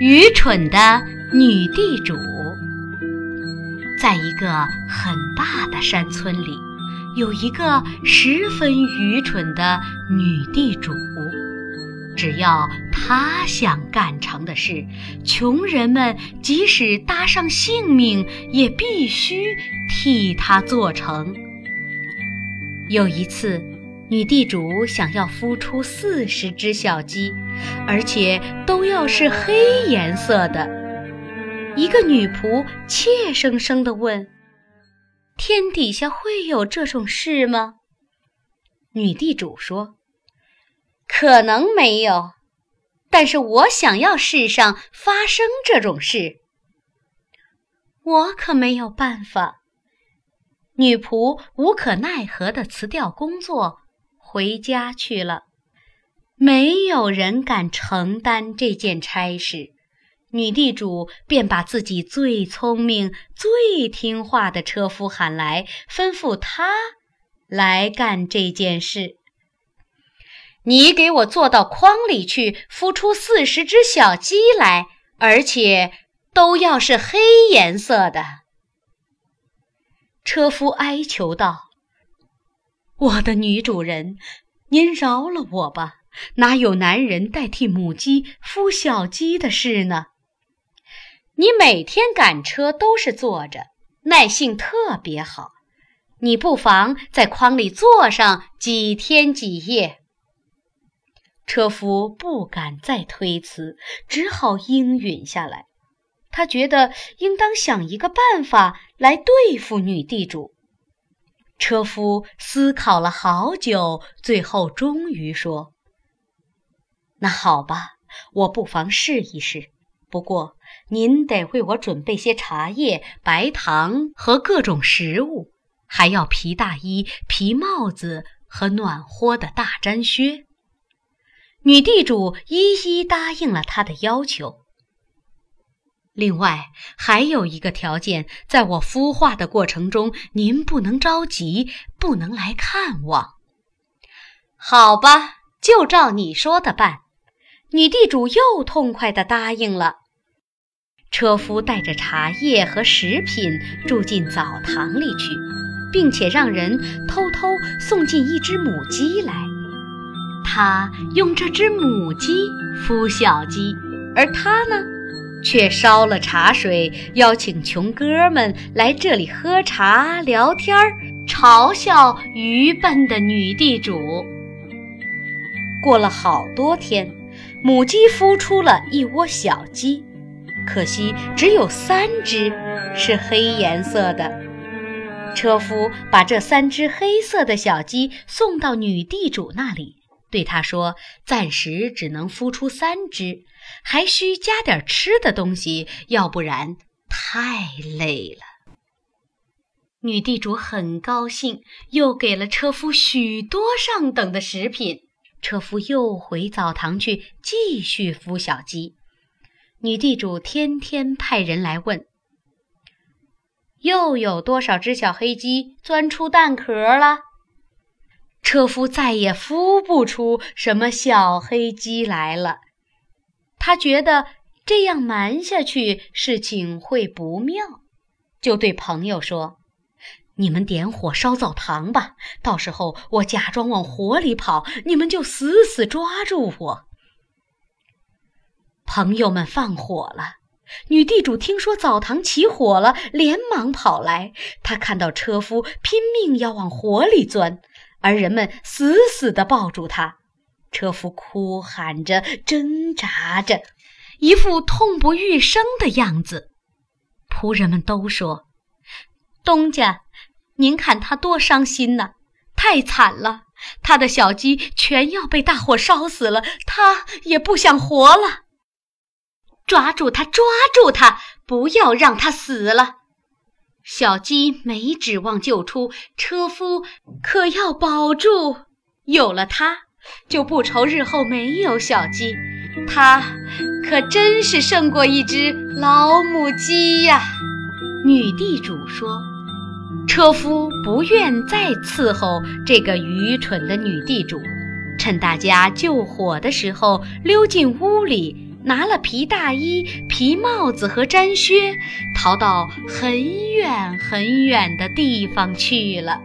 愚蠢的女地主。在一个很大的山村里，有一个十分愚蠢的女地主。只要她想干成的事，穷人们即使搭上性命，也必须替她做成。有一次，女地主想要孵出四十只小鸡，而且都要是黑颜色的。一个女仆怯生生地问：“天底下会有这种事吗？”女地主说：“可能没有，但是我想要世上发生这种事。我可没有办法。”女仆无可奈何地辞掉工作。回家去了，没有人敢承担这件差事。女地主便把自己最聪明、最听话的车夫喊来，吩咐他来干这件事。你给我坐到筐里去，孵出四十只小鸡来，而且都要是黑颜色的。车夫哀求道。我的女主人，您饶了我吧！哪有男人代替母鸡孵小鸡的事呢？你每天赶车都是坐着，耐性特别好。你不妨在筐里坐上几天几夜。车夫不敢再推辞，只好应允下来。他觉得应当想一个办法来对付女地主。车夫思考了好久，最后终于说：“那好吧，我不妨试一试。不过您得为我准备些茶叶、白糖和各种食物，还要皮大衣、皮帽子和暖和的大毡靴。”女地主一一答应了他的要求。另外还有一个条件，在我孵化的过程中，您不能着急，不能来看望。好吧，就照你说的办。女地主又痛快地答应了。车夫带着茶叶和食品住进澡堂里去，并且让人偷偷送进一只母鸡来。他用这只母鸡孵小鸡，而他呢？却烧了茶水，邀请穷哥们来这里喝茶聊天儿，嘲笑愚笨的女地主。过了好多天，母鸡孵出了一窝小鸡，可惜只有三只是黑颜色的。车夫把这三只黑色的小鸡送到女地主那里。对他说：“暂时只能孵出三只，还需加点吃的东西，要不然太累了。”女地主很高兴，又给了车夫许多上等的食品。车夫又回澡堂去继续孵小鸡。女地主天天派人来问：“又有多少只小黑鸡钻出蛋壳了？”车夫再也孵不出什么小黑鸡来了，他觉得这样瞒下去事情会不妙，就对朋友说：“你们点火烧澡堂吧，到时候我假装往火里跑，你们就死死抓住我。”朋友们放火了，女地主听说澡堂起火了，连忙跑来，她看到车夫拼命要往火里钻。而人们死死地抱住他，车夫哭喊着、挣扎着，一副痛不欲生的样子。仆人们都说：“东家，您看他多伤心呐，太惨了！他的小鸡全要被大火烧死了，他也不想活了。抓住他，抓住他，不要让他死了。”小鸡没指望救出，车夫可要保住。有了它，就不愁日后没有小鸡。它可真是胜过一只老母鸡呀！女地主说：“车夫不愿再伺候这个愚蠢的女地主，趁大家救火的时候，溜进屋里，拿了皮大衣、皮帽子和毡靴，逃到很远很远的地方去了。